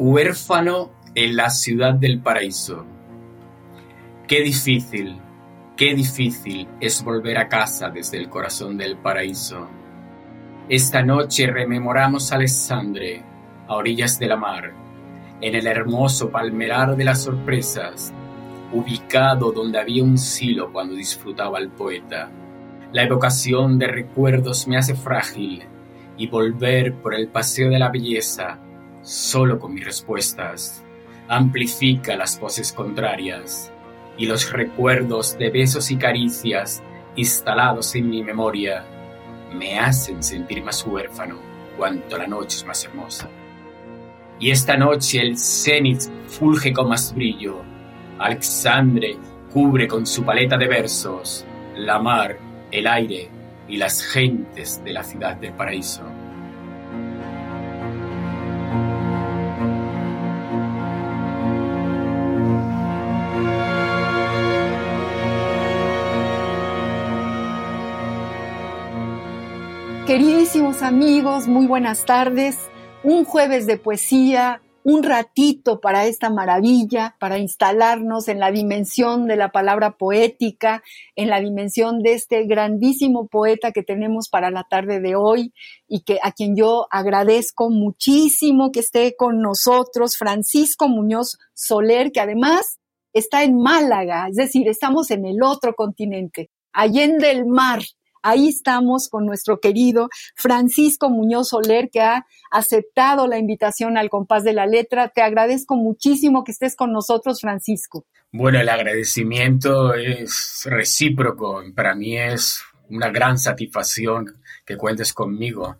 Huérfano en la ciudad del paraíso. Qué difícil, qué difícil es volver a casa desde el corazón del paraíso. Esta noche rememoramos a Alessandre, a orillas de la mar, en el hermoso palmerar de las sorpresas, ubicado donde había un silo cuando disfrutaba el poeta. La evocación de recuerdos me hace frágil y volver por el paseo de la belleza solo con mis respuestas, amplifica las voces contrarias y los recuerdos de besos y caricias instalados en mi memoria me hacen sentir más huérfano cuanto la noche es más hermosa. Y esta noche el cenit fulge con más brillo, Alexandre cubre con su paleta de versos la mar, el aire y las gentes de la ciudad del paraíso. Queridísimos amigos, muy buenas tardes. Un jueves de poesía, un ratito para esta maravilla, para instalarnos en la dimensión de la palabra poética, en la dimensión de este grandísimo poeta que tenemos para la tarde de hoy y que a quien yo agradezco muchísimo que esté con nosotros, Francisco Muñoz Soler, que además está en Málaga, es decir, estamos en el otro continente, allende el mar, Ahí estamos con nuestro querido Francisco Muñoz Soler, que ha aceptado la invitación al compás de la letra. Te agradezco muchísimo que estés con nosotros, Francisco. Bueno, el agradecimiento es recíproco. Para mí es una gran satisfacción que cuentes conmigo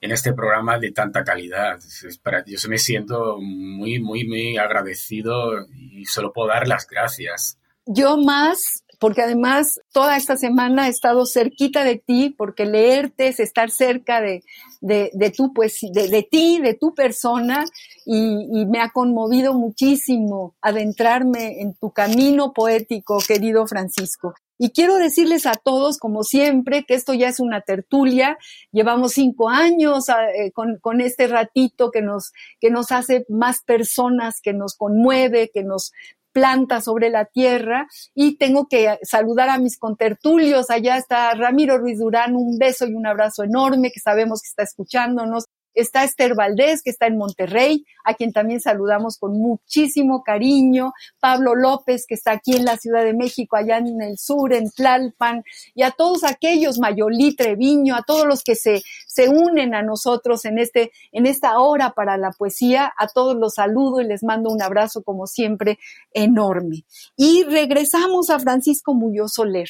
en este programa de tanta calidad. Para, yo me siento muy, muy, muy agradecido y solo puedo dar las gracias. Yo más porque además toda esta semana he estado cerquita de ti, porque leerte es estar cerca de, de, pues, de, ti, de tu persona, y, me ha conmovido muchísimo adentrarme en tu camino poético, querido Francisco. Y quiero decirles a todos, como siempre, que esto ya es una tertulia. Llevamos cinco años eh, con, con, este ratito que nos, que nos hace más personas, que nos conmueve, que nos planta sobre la tierra y tengo que saludar a mis contertulios. Allá está Ramiro Ruiz Durán, un beso y un abrazo enorme que sabemos que está escuchándonos. Está Esther Valdés, que está en Monterrey, a quien también saludamos con muchísimo cariño. Pablo López, que está aquí en la Ciudad de México, allá en el sur, en Tlalpan. Y a todos aquellos, Mayolí Treviño, a todos los que se, se unen a nosotros en, este, en esta hora para la poesía. A todos los saludo y les mando un abrazo, como siempre, enorme. Y regresamos a Francisco Muñoz Soler.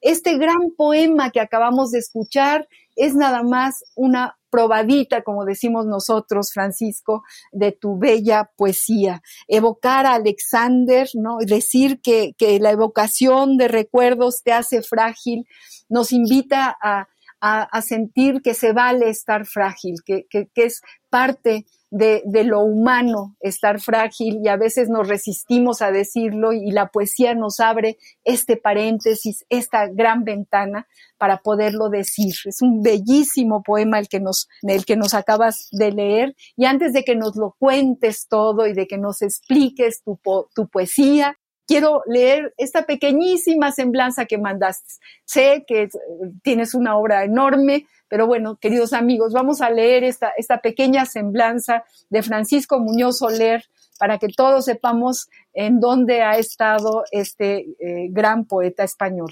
Este gran poema que acabamos de escuchar es nada más una probadita, como decimos nosotros, Francisco, de tu bella poesía. Evocar a Alexander, ¿no? Decir que, que la evocación de recuerdos te hace frágil, nos invita a, a, sentir que se vale estar frágil, que, que, que es parte de, de, lo humano estar frágil y a veces nos resistimos a decirlo y la poesía nos abre este paréntesis, esta gran ventana para poderlo decir. Es un bellísimo poema el que nos, el que nos acabas de leer y antes de que nos lo cuentes todo y de que nos expliques tu, tu poesía, quiero leer esta pequeñísima semblanza que mandaste. Sé que tienes una obra enorme, pero bueno, queridos amigos, vamos a leer esta, esta pequeña semblanza de Francisco Muñoz Soler para que todos sepamos en dónde ha estado este eh, gran poeta español.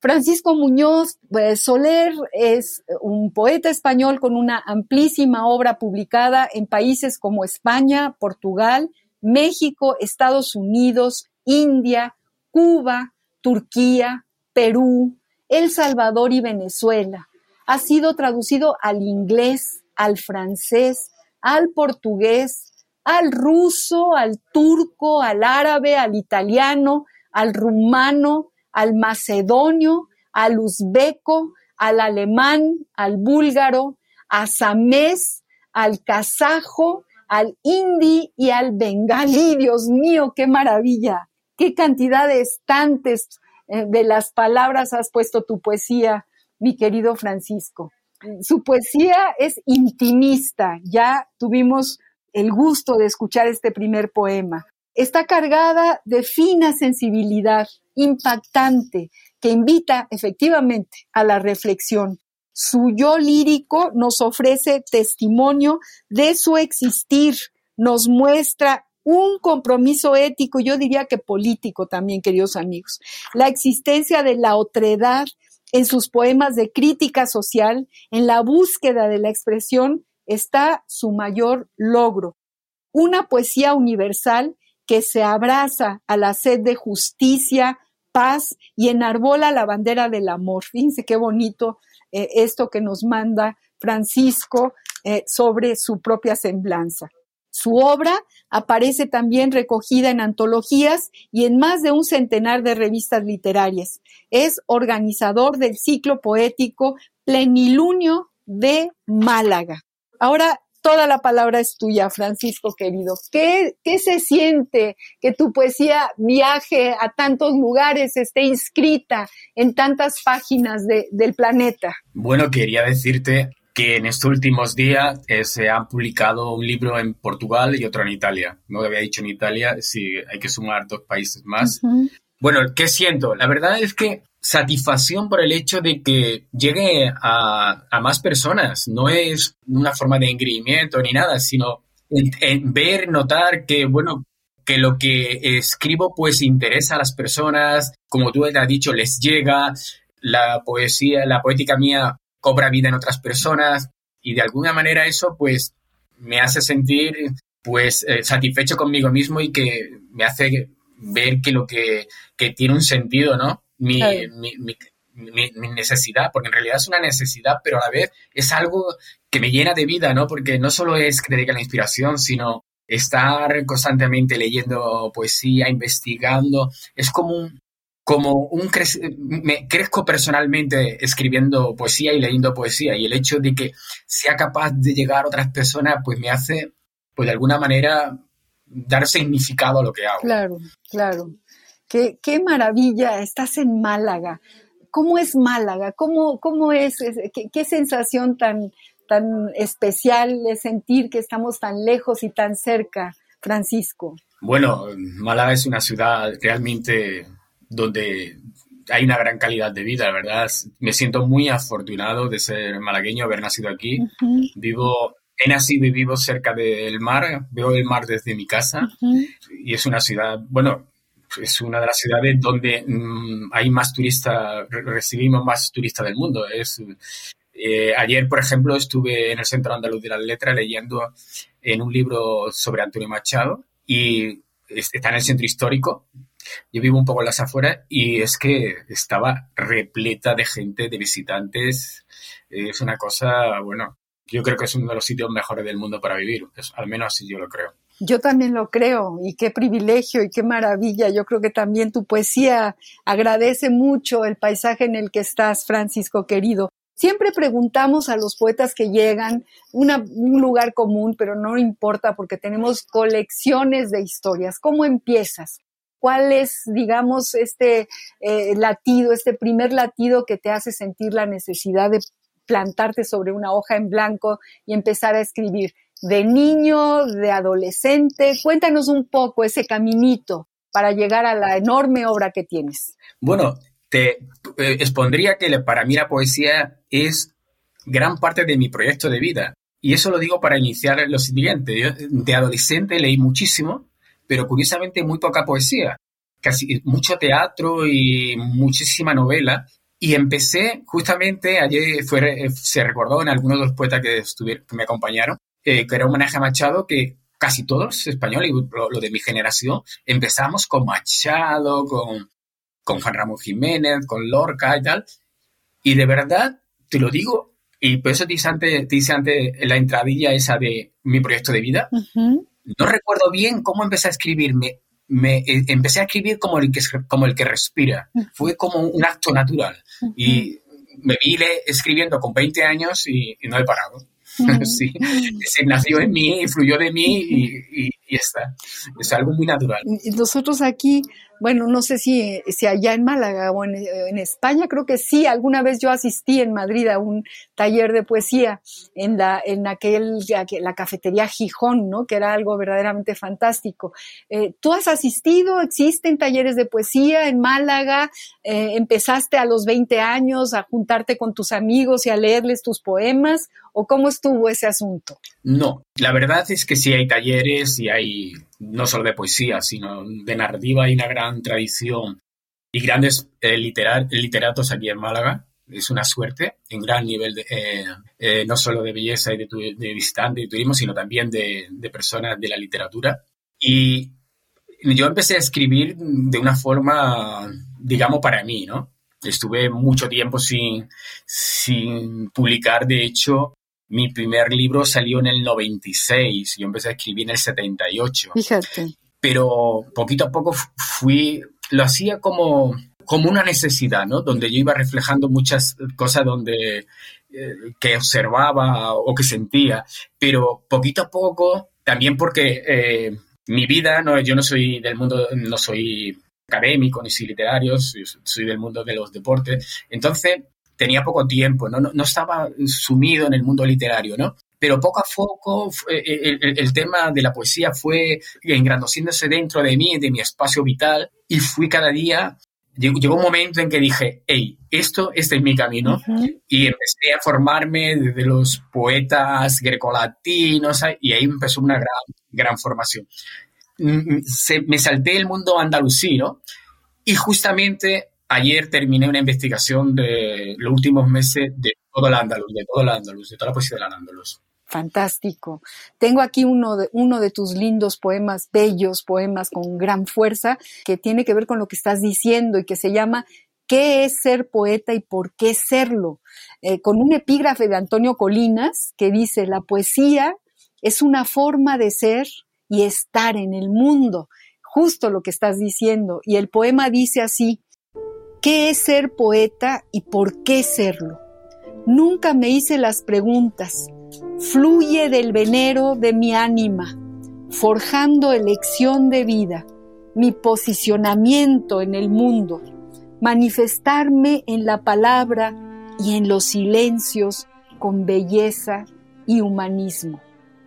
Francisco Muñoz pues, Soler es un poeta español con una amplísima obra publicada en países como España, Portugal, México, Estados Unidos, India, Cuba, Turquía, Perú, El Salvador y Venezuela. Ha sido traducido al inglés, al francés, al portugués, al ruso, al turco, al árabe, al italiano, al rumano, al macedonio, al uzbeco, al alemán, al búlgaro, a samés, al kazajo, al hindi y al bengalí. Dios mío, qué maravilla. Qué cantidad de estantes eh, de las palabras has puesto tu poesía, mi querido Francisco. Su poesía es intimista. Ya tuvimos el gusto de escuchar este primer poema. Está cargada de fina sensibilidad, impactante, que invita efectivamente a la reflexión. Su yo lírico nos ofrece testimonio de su existir, nos muestra un compromiso ético, yo diría que político también, queridos amigos. La existencia de la otredad en sus poemas de crítica social, en la búsqueda de la expresión, está su mayor logro. Una poesía universal que se abraza a la sed de justicia, paz y enarbola la bandera del amor. Fíjense qué bonito eh, esto que nos manda Francisco eh, sobre su propia semblanza. Su obra aparece también recogida en antologías y en más de un centenar de revistas literarias. Es organizador del ciclo poético Plenilunio de Málaga. Ahora toda la palabra es tuya, Francisco querido. ¿Qué, ¿Qué, se siente que tu poesía viaje a tantos lugares, esté inscrita en tantas páginas del planeta? Bueno, quería decirte que en estos últimos días eh, se ha publicado un libro en Portugal y otro en Italia. No había dicho en Italia, sí, hay que sumar dos países más. Bueno, ¿qué siento? La verdad es que satisfacción por el hecho de que llegue a, más personas. No es una forma de engreimiento ni nada, sino en, ver, notar que, bueno, que lo que escribo pues interesa a las personas, como tú has dicho, les llega, la poesía, la poética mía cobra vida en otras personas y de alguna manera eso pues me hace sentir pues eh, satisfecho conmigo mismo y que me hace ver que lo que, que tiene un sentido, ¿no? mi, mi, necesidad, porque en realidad es una necesidad, pero a la vez es algo que me llena de vida, ¿no? Porque no solo es que dedica la inspiración, sino estar constantemente leyendo poesía, investigando, es como un, como un me crezco personalmente escribiendo poesía y leyendo poesía y el hecho de que sea capaz de llegar a otras personas pues me hace pues de alguna manera dar significado a lo que hago. Claro, claro. Qué, maravilla, estás en Málaga. ¿Cómo es Málaga? ¿Cómo, cómo es? Qué, sensación tan, tan especial es sentir que estamos tan lejos y tan cerca, Francisco? Bueno, Málaga es una ciudad realmente donde hay una gran calidad de vida, ¿verdad? Me siento muy afortunado de ser malagueño, haber nacido aquí. Vivo, he nacido y vivo cerca del mar, veo el mar desde mi casa y es una ciudad, bueno, es una de las ciudades donde mm, hay más turistas, recibimos más turistas del mundo. Es, eh, ayer, por ejemplo, estuve en el Centro Andaluz de la Letra leyendo en un libro sobre Antonio Machado y está en el centro histórico. Yo vivo un poco en las afueras y es que estaba repleta de gente, de visitantes. Es una cosa, bueno, yo creo que es uno de los sitios mejores del mundo para vivir. al menos así yo lo creo. Yo también lo creo y qué privilegio y qué maravilla. Yo creo que también tu poesía agradece mucho el paisaje en el que estás, Francisco querido. Siempre preguntamos a los poetas que llegan un lugar común, pero no importa porque tenemos colecciones de historias. ¿Cómo empiezas? ¿Cuál es, digamos, este eh, latido, este primer latido que te hace sentir la necesidad de plantarte sobre una hoja en blanco y empezar a escribir? de niño, de adolescente. Cuéntanos un poco ese caminito para llegar a la enorme obra que tienes. Bueno, te eh, expondría que para mí la poesía es gran parte de mi proyecto de vida. Y eso lo digo para iniciar lo siguiente. de adolescente leí muchísimo, pero curiosamente muy poca poesía. Casi mucho teatro y muchísima novela. Y empecé justamente, ayer fue, se recordó en algunos de los poetas que, que me acompañaron, que era un homenaje a Machado que casi todos españoles, lo, lo de mi generación, empezamos con Machado, con, con Juan Ramón Jiménez, con Lorca y tal. Y de verdad, te lo digo, y por eso te hice antes, te hice antes la entradilla esa de mi proyecto de vida. No recuerdo bien cómo empecé a escribirme. Me, eh, empecé a escribir como el que, como el que respira. Fue como un acto natural. Y me vi escribiendo con 20 años y, no he parado. sí, se nació en mí, fluyó de mí y, y, y está. Es algo muy natural. Nosotros aquí bueno, no sé si, si allá en Málaga o en, España, creo que sí, alguna vez yo asistí en Madrid a un taller de poesía en la, en aquel, la cafetería Gijón, ¿no? Que era algo verdaderamente fantástico. Eh, ¿Tú has asistido? ¿Existen talleres de poesía en Málaga? Eh, ¿Empezaste a los 20 años a juntarte con tus amigos y a leerles tus poemas? ¿O cómo estuvo ese asunto? No, la verdad es que sí hay talleres y hay no solo de poesía, sino de narrativa y una gran tradición y grandes eh, literatos aquí en Málaga. Es una suerte, en gran nivel, eh, eh, no solo de belleza y de, de visitante y turismo, sino también de, de, personas de la literatura. Y yo empecé a escribir de una forma, digamos, para mí, ¿no? Estuve mucho tiempo sin, sin publicar, de hecho, mi primer libro salió en el 96, yo empecé a escribir en el 78. Fíjate. Pero poquito a poco fui, lo hacía como, como una necesidad, ¿no? Donde yo iba reflejando muchas cosas donde, eh, que observaba o que sentía, pero poquito a poco, también porque eh, mi vida, no, yo no soy del mundo, no soy académico ni soy literario, soy del mundo de los deportes, entonces tenía poco tiempo, ¿no? No, estaba sumido en el mundo literario, ¿no? Pero poco a poco eh, eh, el, tema de la poesía fue engrandeciéndose dentro de mí, de mi espacio vital, y fui cada día llegó un momento en que dije, hey, esto, este es mi camino. Y empecé a formarme desde los poetas grecolatinos y ahí empezó una gran, gran formación. Mm, mm, me salté el mundo andalusí, ¿no? Y justamente ayer terminé una investigación de los últimos meses de todo el andaluz, de todo el andaluz, de toda la poesía del andaluz. Fantástico. Tengo aquí uno de, uno de tus lindos poemas, bellos poemas con gran fuerza, que tiene que ver con lo que estás diciendo y que se llama ¿Qué es ser poeta y por qué serlo? Eh, con un epígrafe de Antonio Colinas que dice, la poesía es una forma de ser y estar en el mundo, justo lo que estás diciendo. Y el poema dice así, ¿Qué es ser poeta y por qué serlo? Nunca me hice las preguntas. Fluye del venero de mi ánima, forjando elección de vida, mi posicionamiento en el mundo, manifestarme en la palabra y en los silencios con belleza y humanismo.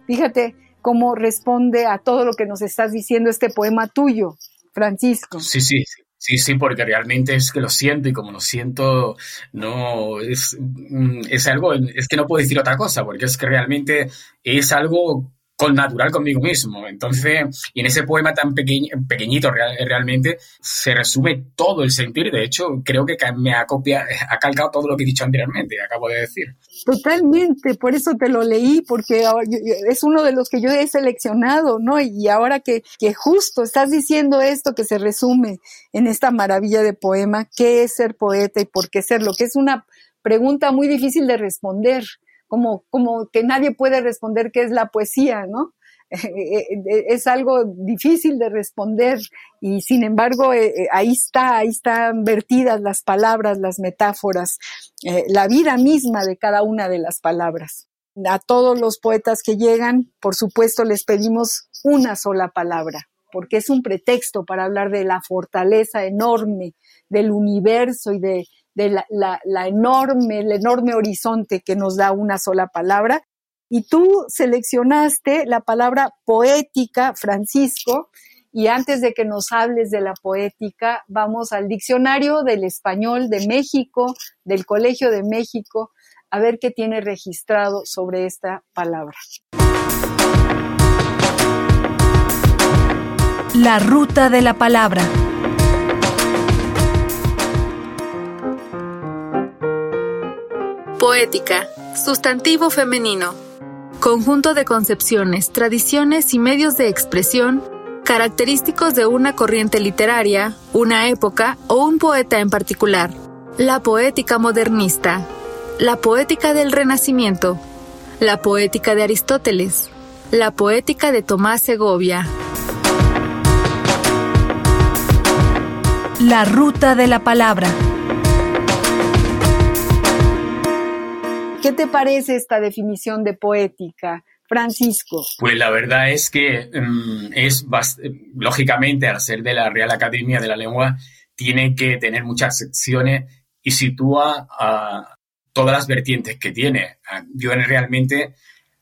Fíjate cómo responde a todo lo que nos estás diciendo este poema tuyo, Francisco. Sí, sí, sí. Sí, sí, porque realmente es que lo siento y como lo siento, no es, mm, es algo, es que no puedo decir otra cosa, porque es que realmente es algo con natural conmigo mismo. Entonces, y en ese poema tan pequeño, pequeñito realmente, se resume todo el sentir. De hecho, creo que me ha copiado, ha calcado todo lo que he dicho anteriormente, acabo de decir. Totalmente, por eso te lo leí, porque es uno de los que yo he seleccionado, ¿no? Y ahora que, que justo estás diciendo esto que se resume en esta maravilla de poema, ¿qué es ser poeta y por qué serlo? Que es una pregunta muy difícil de responder como, como que nadie puede responder qué es la poesía, ¿no? es algo difícil de responder y sin embargo eh, eh, ahí está, ahí están vertidas las palabras, las metáforas, eh, la vida misma de cada una de las palabras. A todos los poetas que llegan, por supuesto, les pedimos una sola palabra, porque es un pretexto para hablar de la fortaleza enorme del universo y de, de la, enorme, el enorme horizonte que nos da una sola palabra. Y tú seleccionaste la palabra poética, Francisco, y antes de que nos hables de la poética, vamos al diccionario del español de México, del Colegio de México, a ver qué tiene registrado sobre esta palabra. La ruta de la palabra. Poética, sustantivo femenino. Conjunto de concepciones, tradiciones y medios de expresión característicos de una corriente literaria, una época o un poeta en particular. La poética modernista, la poética del Renacimiento, la poética de Aristóteles, la poética de Tomás Segovia. La ruta de la palabra. ¿Qué te parece esta definición de poética? Francisco. Pues la verdad es que um, es lógicamente al ser de la Real Academia de la Lengua tiene que tener muchas secciones y sitúa a todas las vertientes que tiene. Yo realmente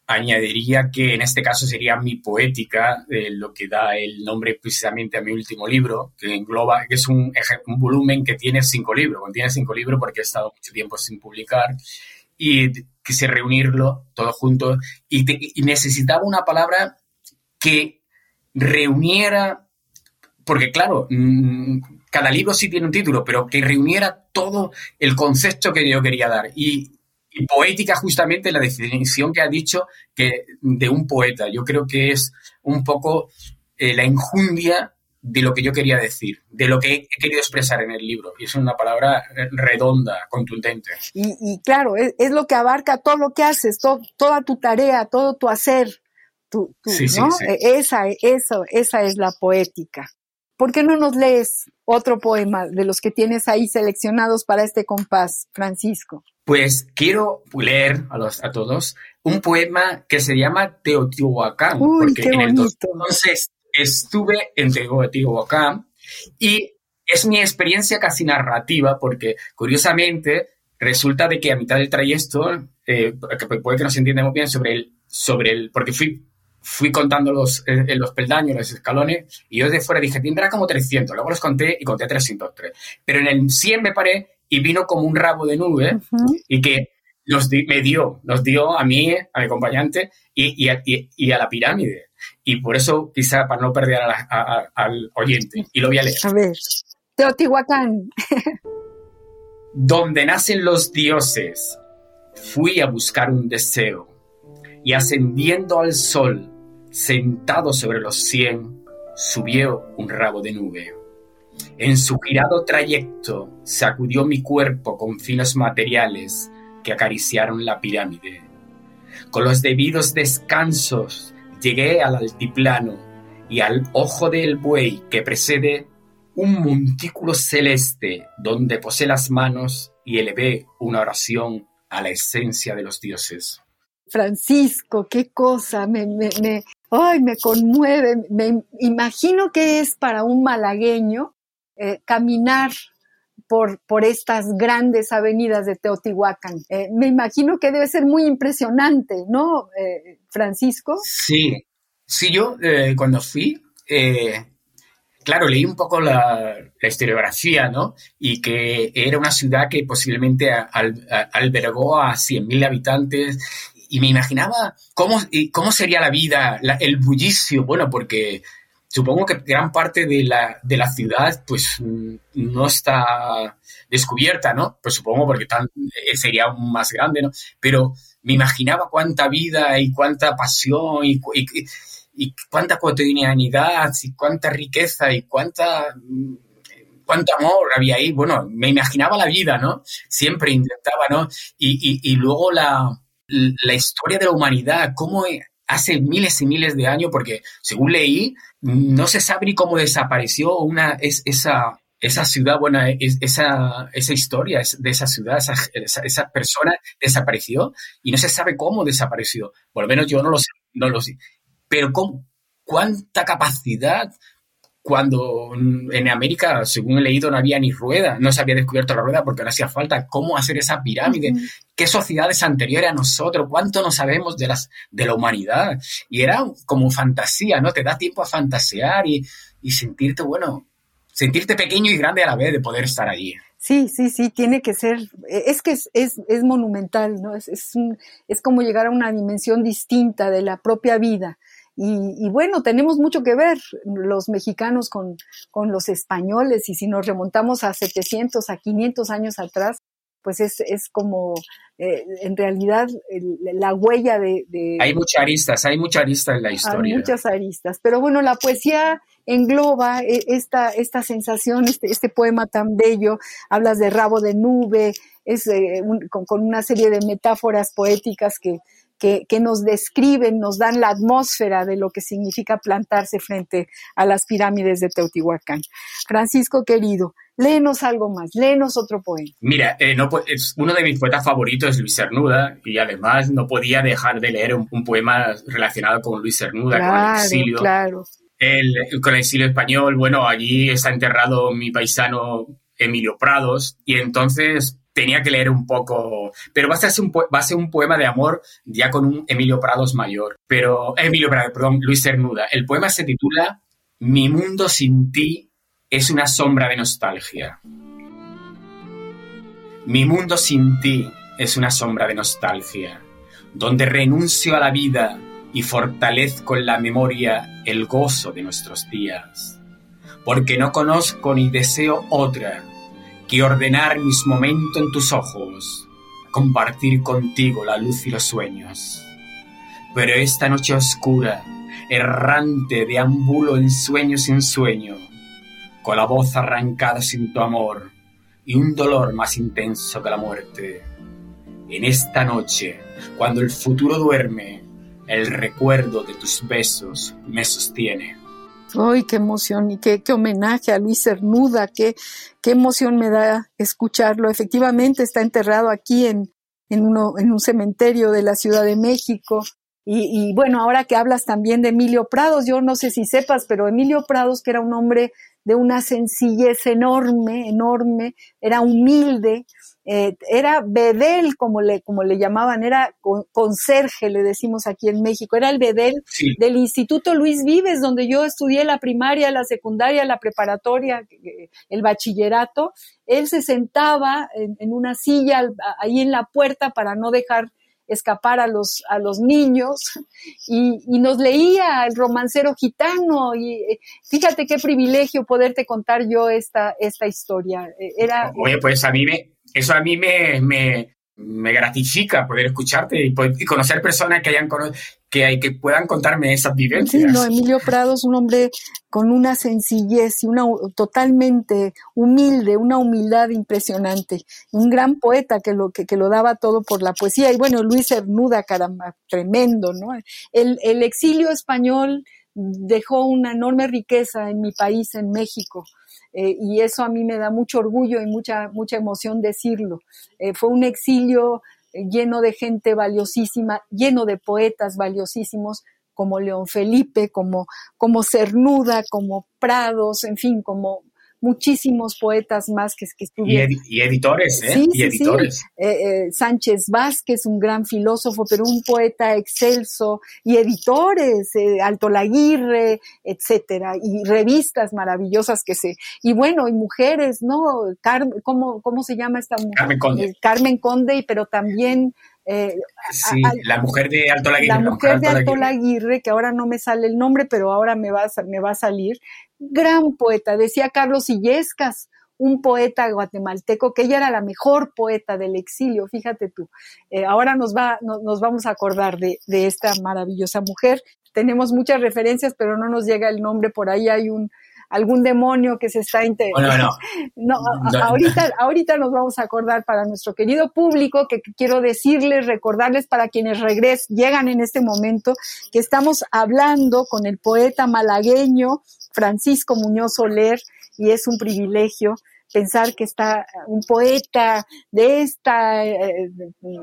añadiría que en este caso sería mi poética, eh, lo que da el nombre precisamente a mi último libro, que engloba, que es un, un volumen que tiene cinco libros, contiene cinco libros porque he estado mucho tiempo sin publicar y quise reunirlo todo junto y, necesitaba una palabra que reuniera, porque claro, mm, cada libro sí tiene un título, pero que reuniera todo el concepto que yo quería dar. Y, poética justamente la definición que ha dicho que de un poeta. Yo creo que es un poco eh, la injundia de lo que yo quería decir, de lo que he querido expresar en el libro. Y es una palabra redonda, contundente. Y, claro, es, lo que abarca todo lo que haces, toda tu tarea, todo tu hacer. Tu, sí, ¿no? E, esa, eso, esa es la poética. ¿Por qué no nos lees otro poema de los que tienes ahí seleccionados para este compás, Francisco? Pues quiero leer a, los, a todos un poema que se llama Teotihuacán, porque en el entonces estuve en Teotihuacán y es mi experiencia casi narrativa porque curiosamente resulta de que a mitad del trayecto, eh, puede que no se entienda muy bien sobre el, sobre el, porque fui, fui contando los, eh, los peldaños, los escalones, y yo desde fuera dije, tendrá como 300, luego los conté y conté 303. Pero en el 100 me paré y vino como un rabo de nube y que nos me dio, nos dio a mí, a mi acompañante y, y, y a la pirámide. Y por eso, quizá para no perder al oyente, y lo voy a leer. A ver, Teotihuacán. Donde nacen los dioses, fui a buscar un deseo, y ascendiendo al sol, sentado sobre los cien, subió un rabo de nube. En su girado trayecto sacudió mi cuerpo con finos materiales que acariciaron la pirámide. Con los debidos descansos Llegué al altiplano y al ojo del buey que precede un montículo celeste donde posé las manos y elevé una oración a la esencia de los dioses. Francisco, qué cosa, me, me, me, ay, me conmueve, me imagino que es para un malagueño eh, caminar por, por, estas grandes avenidas de Teotihuacán. Eh, me imagino que debe ser muy impresionante, ¿no, eh, Francisco? Sí, sí, yo eh, cuando fui, claro, leí un poco la, historiografía, ¿no? Y que era una ciudad que posiblemente albergó a 100.000 habitantes y me imaginaba cómo, cómo sería la vida, el bullicio, bueno, porque supongo que gran parte de la, de la ciudad pues no está descubierta, ¿no? Pues supongo porque tan, eh, sería más grande, ¿no? Pero me imaginaba cuánta vida y cuánta pasión y, cuánta cotidianidad y cuánta riqueza y cuánta cuánto amor había ahí. Bueno, me imaginaba la vida, ¿no? Siempre intentaba, ¿no? Y, y, y luego la, la historia de la humanidad, cómo hace miles y miles de años, porque según leí, no se sabe ni cómo desapareció una, es, esa, esa ciudad, bueno, esa, esa historia de esa ciudad, esa, esa, persona desapareció y no se sabe cómo desapareció. Por lo menos yo no lo sé, no lo sé. Pero con cuánta capacidad cuando en América, según he leído, no había ni rueda, no se había descubierto la rueda porque no hacía falta cómo hacer esa pirámide, qué sociedades anteriores a nosotros, cuánto no sabemos de, las, de la humanidad. Y era como fantasía, ¿no? Te da tiempo a fantasear y, y sentirte, bueno, sentirte pequeño y grande a la vez de poder estar allí. Sí, sí, sí, tiene que ser, es que es, es, es monumental, ¿no? Es, es, un, es como llegar a una dimensión distinta de la propia vida. Y, bueno, tenemos mucho que ver los mexicanos con, con, los españoles y si nos remontamos a 700, a 500 años atrás, pues es, es como eh, en realidad la huella de, Hay muchas aristas, hay muchas aristas en la historia. Hay muchas aristas, pero bueno, la poesía engloba eh, esta, esta sensación, este, este poema tan bello, hablas de rabo de nube, es eh, con, con, una serie de metáforas poéticas que, que, nos describen, nos dan la atmósfera de lo que significa plantarse frente a las pirámides de Teotihuacán. Francisco querido, léenos algo más, léenos otro poema. Mira, eh, no, es, uno de mis poetas favoritos es Luis Cernuda y además no podía dejar de leer un, poema relacionado con Luis Cernuda, con el exilio. Claro. El, con el exilio español, bueno, allí está enterrado mi paisano Emilio Prados y entonces tenía que leer un poco, pero va a ser un, poema de amor ya con un Emilio Prados mayor, pero Emilio Prados, perdón, Luis Cernuda. El poema se titula Mi mundo sin ti es una sombra de nostalgia. Mi mundo sin ti es una sombra de nostalgia, donde renuncio a la vida y fortalezco en la memoria el gozo de nuestros días, porque no conozco ni deseo otra que ordenar mis momentos en tus ojos, compartir contigo la luz y los sueños. Pero esta noche oscura, errante, deambulo en sueño sin sueño, con la voz arrancada sin tu amor y un dolor más intenso que la muerte. En esta noche, cuando el futuro duerme, el recuerdo de tus besos me sostiene. ¡Ay, qué emoción! Y qué, qué homenaje a Luis Cernuda, qué, qué emoción me da escucharlo. Efectivamente está enterrado aquí en, en, uno, en un cementerio de la Ciudad de México. Y, y, bueno, ahora que hablas también de Emilio Prados, yo no sé si sepas, pero Emilio Prados, que era un hombre de una sencillez enorme, enorme, era humilde, eh, era bedel, como le, como le llamaban, era conserje, le decimos aquí en México, era el bedel del Instituto Luis Vives, donde yo estudié la primaria, la secundaria, la preparatoria, el bachillerato. Él se sentaba en una silla ahí en la puerta para no dejar escapar a los, a los niños y, nos leía el romancero gitano y eh, fíjate qué privilegio poderte contar yo esta, esta historia. Eh, era, Oye, pues a mí me, eso a mí me, me, me gratifica poder escucharte y, conocer personas que hayan que, hay, que puedan contarme esas vivencias. Sí, Emilio Prado es un hombre con una sencillez y una totalmente humilde, una humildad impresionante, un gran poeta que lo, que, que lo daba todo por la poesía. Y bueno, Luis Cernuda, caramba, tremendo, ¿no? El, el exilio español dejó una enorme riqueza en mi país, en México. Eh, y eso a mí me da mucho orgullo y mucha, mucha emoción decirlo. Eh, fue un exilio eh, lleno de gente valiosísima, lleno de poetas valiosísimos como León Felipe, como, como Cernuda, como Prados, en fin, como muchísimos poetas más que, que estuvieron. Y, editores, ¿eh? y editores. Eh, eh, Sánchez Vázquez, un gran filósofo, pero un poeta excelso, y editores, eh, Alto Laguirre, etcétera, y revistas maravillosas que se, y bueno, y mujeres, ¿no? ¿cómo, ¿Cómo se llama esta mujer? Carmen Conde. Carmen Conde, pero también sí, la mujer de Alto Laguirre. La mujer, de Alto Laguirre, que ahora no me sale el nombre, pero ahora me va a, me va a salir, gran poeta, decía Carlos Illescas, un poeta guatemalteco, que ella era la mejor poeta del exilio, fíjate tú. Eh, ahora nos, va, nos vamos a acordar de, esta maravillosa mujer. Tenemos muchas referencias, pero no nos llega el nombre, por ahí hay un, algún demonio que se está bueno, no, ahorita, ahorita nos vamos a acordar para nuestro querido público que quiero decirles, recordarles para quienes regres, llegan en este momento, que estamos hablando con el poeta malagueño Francisco Muñoz Soler y es un privilegio pensar que está un poeta de esta, eh,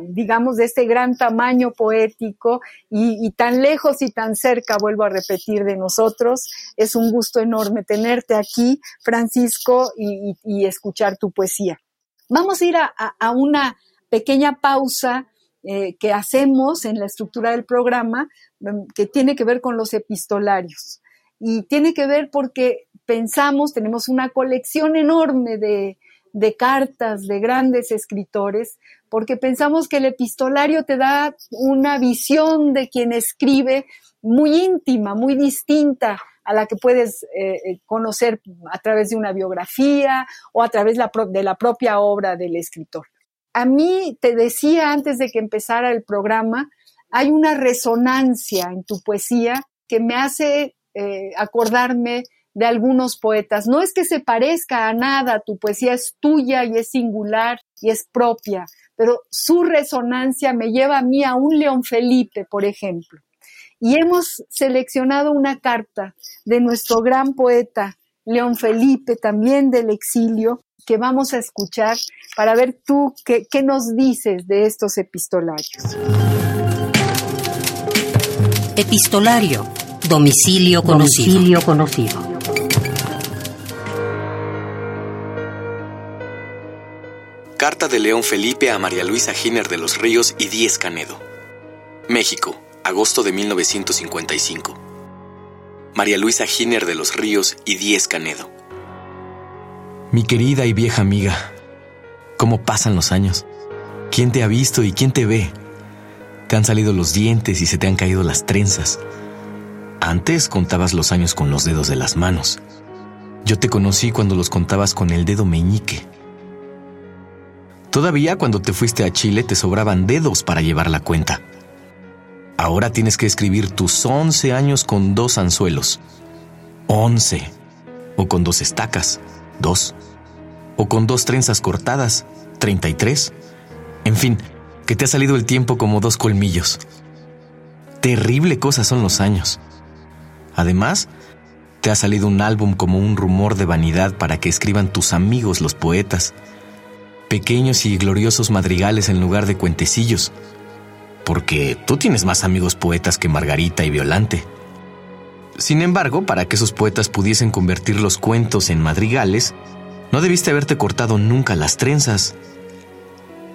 digamos, de este gran tamaño poético y, tan lejos y tan cerca, vuelvo a repetir, de nosotros. Es un gusto enorme tenerte aquí, Francisco, y, escuchar tu poesía. Vamos a ir a, una pequeña pausa eh, que hacemos en la estructura del programa mm, que tiene que ver con los epistolarios y tiene que ver porque pensamos, tenemos una colección enorme de, de cartas de grandes escritores, porque pensamos que el epistolario te da una visión de quien escribe muy íntima, muy distinta a la que puedes eh, eh, conocer a través de una biografía o a través de la propia obra del escritor. a mí, te decía antes de que empezara el programa, hay una resonancia en tu poesía que me hace eh, acordarme de algunos poetas. No es que se parezca a nada, tu poesía es tuya y es singular y es propia, pero su resonancia me lleva a mí a un León Felipe, por ejemplo. Y hemos seleccionado una carta de nuestro gran poeta León Felipe, también del exilio, que vamos a escuchar para ver tú qué, qué nos dices de estos epistolarios. Epistolario. Domicilio conocido. Domicilio conocido. Carta de León Felipe a María Luisa Giner de los Ríos y Díez Canedo. México, agosto de 1955. María Luisa Giner de los Ríos y Díez Canedo. Mi querida y vieja amiga, ¿cómo pasan los años? ¿Quién te ha visto y quién te ve? Te han salido los dientes y se te han caído las trenzas. Antes contabas los años con los dedos de las manos. Yo te conocí cuando los contabas con el dedo meñique. Todavía cuando te fuiste a Chile te sobraban dedos para llevar la cuenta. Ahora tienes que escribir tus 11 años con dos anzuelos. 11. O con dos estacas. Dos. O con dos trenzas cortadas. 33. En fin, que te ha salido el tiempo como dos colmillos. Terrible cosa son los años. Además, te ha salido un álbum como un rumor de vanidad para que escriban tus amigos los poetas pequeños y gloriosos madrigales en lugar de cuentecillos, porque tú tienes más amigos poetas que Margarita y Violante. Sin embargo, para que esos poetas pudiesen convertir los cuentos en madrigales, no debiste haberte cortado nunca las trenzas.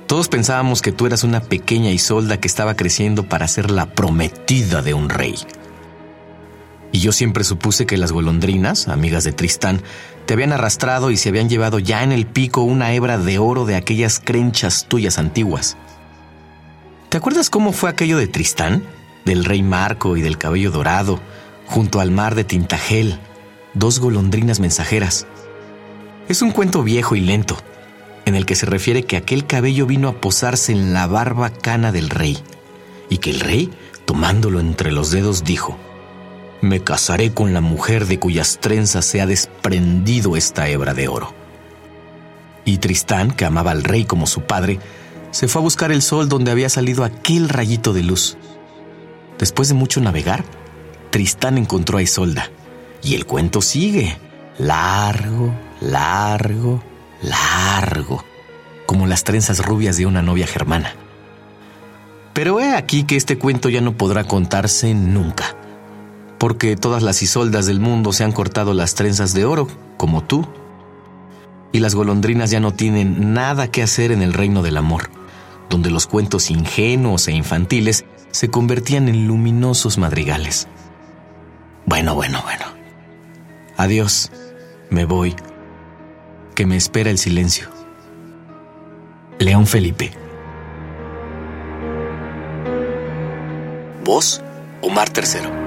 Todos pensábamos que tú eras una pequeña Isolda que estaba creciendo para ser la prometida de un rey. Y yo siempre supuse que las golondrinas, amigas de Tristán, te habían arrastrado y se habían llevado ya en el pico una hebra de oro de aquellas crenchas tuyas antiguas. ¿Te acuerdas cómo fue aquello de Tristán? Del rey Marco y del cabello dorado, junto al mar de Tintagel, dos golondrinas mensajeras. Es un cuento viejo y lento, en el que se refiere que aquel cabello vino a posarse en la barba cana del rey, y que el rey, tomándolo entre los dedos, dijo, me casaré con la mujer de cuyas trenzas se ha desprendido esta hebra de oro. Y Tristán, que amaba al rey como su padre, se fue a buscar el sol donde había salido aquel rayito de luz. Después de mucho navegar, Tristán encontró a Isolda. Y el cuento sigue, largo, largo, largo, como las trenzas rubias de una novia germana. Pero he aquí que este cuento ya no podrá contarse nunca porque todas las isoldas del mundo se han cortado las trenzas de oro, como tú. Y las golondrinas ya no tienen nada que hacer en el reino del amor, donde los cuentos ingenuos e infantiles se convertían en luminosos madrigales. Bueno, bueno, bueno. Adiós, me voy. Que me espera el silencio. León Felipe. Voz, Omar Tercero.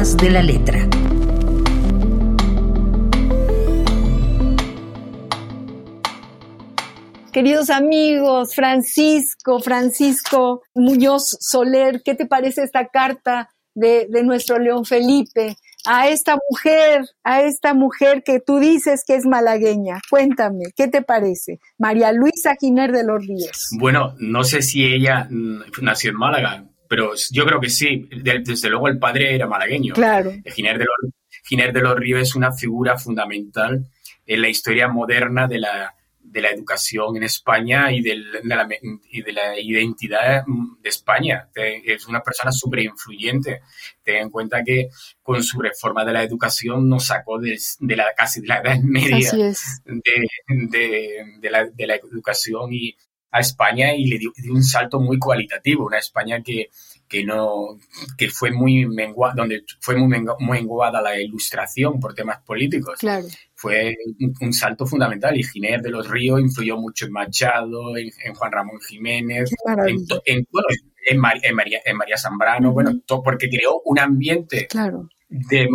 De la letra. Queridos amigos, Francisco, Francisco Muñoz Soler, ¿qué te parece esta carta de, de, nuestro León Felipe a esta mujer, a esta mujer que tú dices que es malagueña? Cuéntame, ¿qué te parece? María Luisa Giner de los Ríos. Bueno, no sé si ella mm, nació en Málaga, pero yo creo que sí. Desde luego el padre era malagueño. Claro. Giner de los, Giner de los Ríos es una figura fundamental en la historia moderna de la, de la educación en España y de la, y de la identidad de España. Es una persona súper influyente. Ten en cuenta que con su reforma de la educación nos sacó de, de la casi de la edad media de, de, de, la, de la educación y, a España y le dio, un salto muy cualitativo, una España que, que no que fue muy menguada, donde fue muy, menguada la ilustración por temas políticos. Claro. Fue un, salto fundamental y Ginés de los Ríos influyó mucho en Machado, en, Juan Ramón Jiménez, en, en, María, en María Zambrano, bueno, todo porque creó un ambiente claro. de,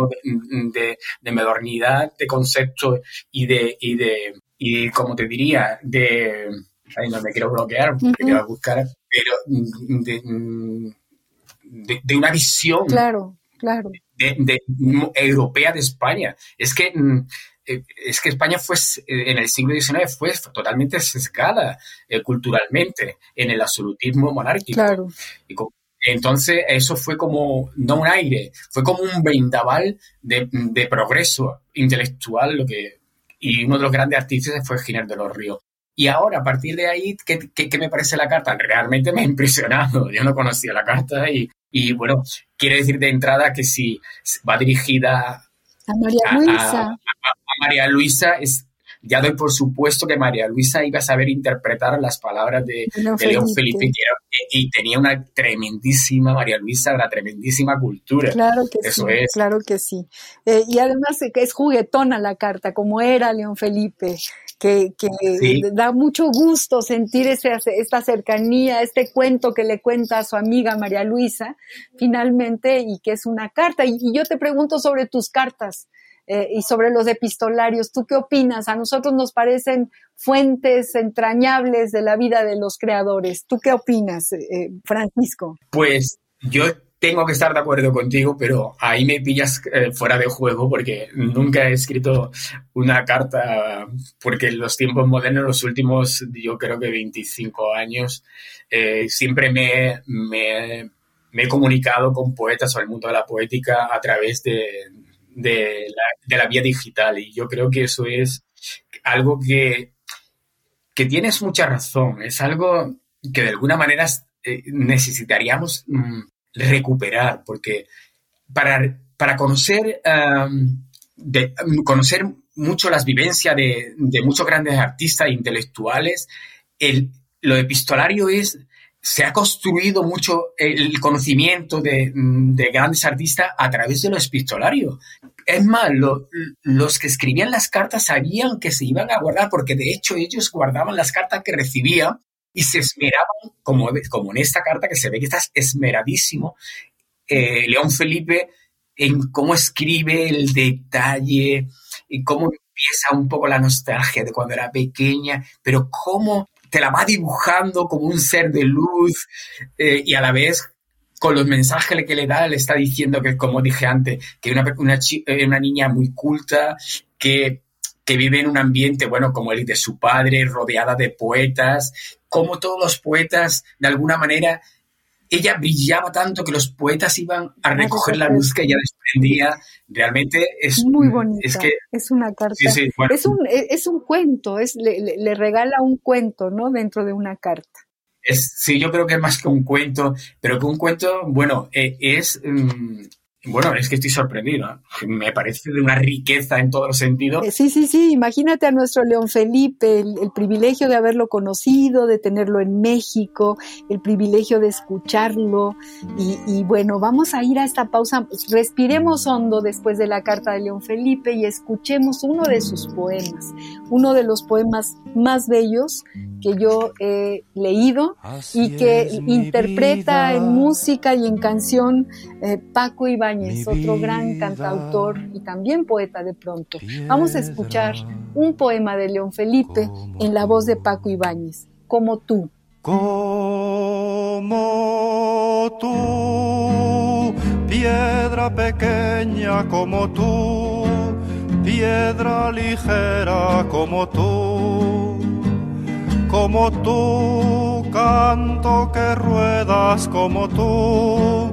de, de, modernidad, de concepto y de, y de, y como te diría, de, ay, no me quiero bloquear, porque quiero buscar, pero de, de, una visión. Claro, claro. De, europea de España. Es que, mm, eh, es que España fue, eh, en el siglo XIX fue totalmente sesgada eh, culturalmente en el absolutismo monárquico. Claro. entonces, eso fue como, no un aire, fue como un vendaval de, de progreso intelectual, lo que, y uno de los grandes artistas fue Giner de los Ríos. Y ahora, a partir de ahí, ¿qué, ¿qué, me parece la carta? Realmente me ha impresionado. Yo no conocía la carta y, y bueno, quiere decir de entrada que si va dirigida a María Luisa, a, María Luisa es, ya doy por supuesto que María Luisa iba a saber interpretar las palabras de, León Felipe, y tenía una tremendísima, María Luisa, una tremendísima cultura. Claro que sí, claro que sí. Eh, y además es juguetona la carta, como era León Felipe que, da mucho gusto sentir ese, esta cercanía, este cuento que le cuenta a su amiga María Luisa, finalmente, y que es una carta. Y, yo te pregunto sobre tus cartas. Eh, y sobre los epistolarios, ¿tú qué opinas? A nosotros nos parecen fuentes entrañables de la vida de los creadores. ¿Tú qué opinas, eh, Francisco? Pues yo tengo que estar de acuerdo contigo, pero ahí me pillas eh, fuera de juego porque nunca he escrito una carta, porque en los tiempos modernos, los últimos, yo creo que 25 años, eh, siempre me, me, he comunicado con poetas o el mundo de la poética a través de, de, la, de la vía digital. Y yo creo que eso es algo que, que tienes mucha razón, es algo que de alguna manera eh, necesitaríamos mm, recuperar, porque para, para conocer, de, conocer mucho las vivencias de, muchos grandes artistas e intelectuales, el, lo epistolario es, se ha construido mucho el conocimiento de, grandes artistas a través de lo epistolario. Es más, los que escribían las cartas sabían que se iban a guardar, porque de hecho ellos guardaban las cartas que recibían y se esmeraban, como, como en esta carta que se ve que estás esmeradísimo, eh, León Felipe, en cómo escribe el detalle, y cómo empieza un poco la nostalgia de cuando era pequeña, pero cómo te la va dibujando como un ser de luz eh, y a la vez con los mensajes que le da, le está diciendo que, como dije antes, que una, una, eh, una niña muy culta, que, que vive en un ambiente, bueno, como el de su padre, rodeada de poetas, como todos los poetas, de alguna manera, ella brillaba tanto que los poetas iban a recoger la luz que ella desprendía. Realmente es muy bonita. Es, que, es una carta. es, un, es un cuento, es, le, regala un cuento, ¿no? Dentro de una carta. Es, sí, yo creo que es más que un cuento, pero que un cuento, bueno, eh, es, mm, bueno, es que estoy sorprendido. Me parece de una riqueza en todos los sentidos. Eh, sí, sí, sí. Imagínate a nuestro León Felipe, el, privilegio de haberlo conocido, de tenerlo en México, el privilegio de escucharlo. Y, bueno, vamos a ir a esta pausa. Respiremos hondo después de la carta de León Felipe y escuchemos uno de sus poemas, uno de los poemas más bellos que yo he leído y que interpreta en música y en canción eh, Paco Ibáñez otro gran cantautor y también poeta de pronto. Vamos a escuchar un poema de León Felipe en la voz de Paco Ibáñez, Como tú. Como tú, piedra pequeña como tú, piedra ligera como tú, como tú, canto que ruedas como tú